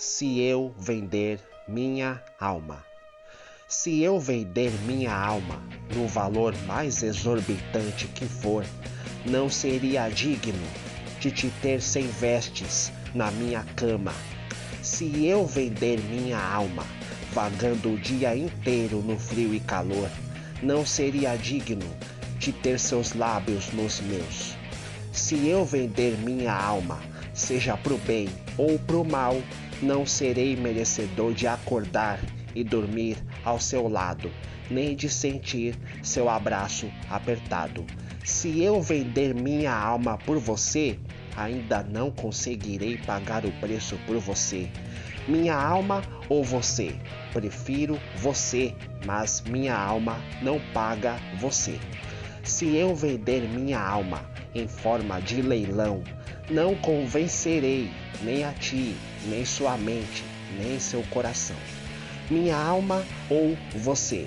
se eu vender minha alma. Se eu vender minha alma no valor mais exorbitante que for, não seria digno de te ter sem vestes na minha cama. Se eu vender minha alma, vagando o dia inteiro no frio e calor, não seria digno de ter seus lábios nos meus. Se eu vender minha alma, seja pro bem ou pro mal, não serei merecedor de acordar e dormir ao seu lado, nem de sentir seu abraço apertado. Se eu vender minha alma por você, ainda não conseguirei pagar o preço por você. Minha alma ou você? Prefiro você, mas minha alma não paga você. Se eu vender minha alma em forma de leilão, não convencerei nem a ti, nem sua mente, nem seu coração. Minha alma ou você?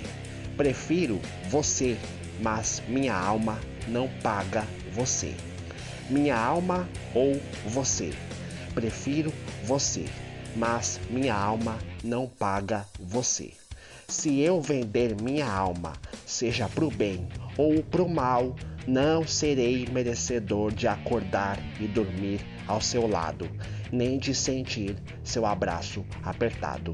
Prefiro você, mas minha alma não paga você. Minha alma ou você? Prefiro você, mas minha alma não paga você. Se eu vender minha alma, seja pro bem ou pro mal, não serei merecedor de acordar e dormir ao seu lado, nem de sentir seu abraço apertado.